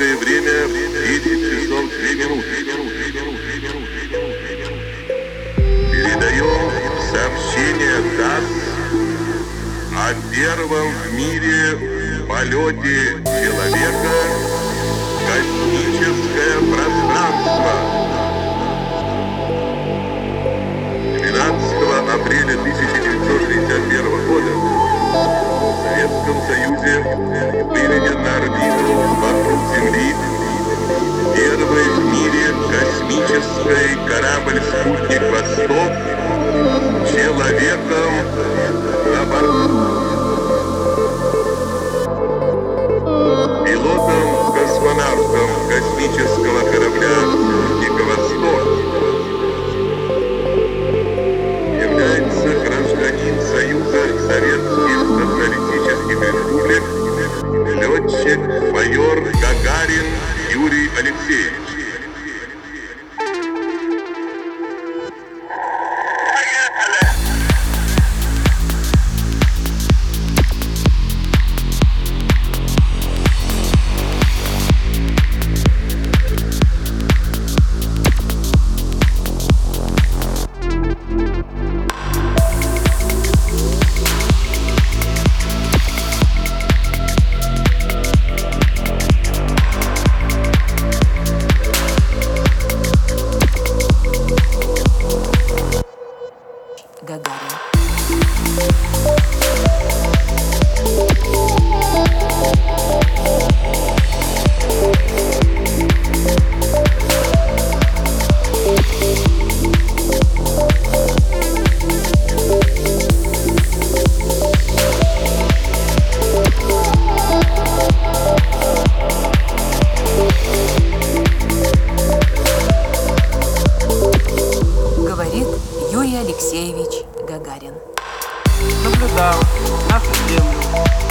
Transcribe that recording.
московское время 10 часов 2 минуты. Передаем сообщение ДАС о первом в мире полете человека Юрий Алексеевич Гагарин. наблюдал нашу землю.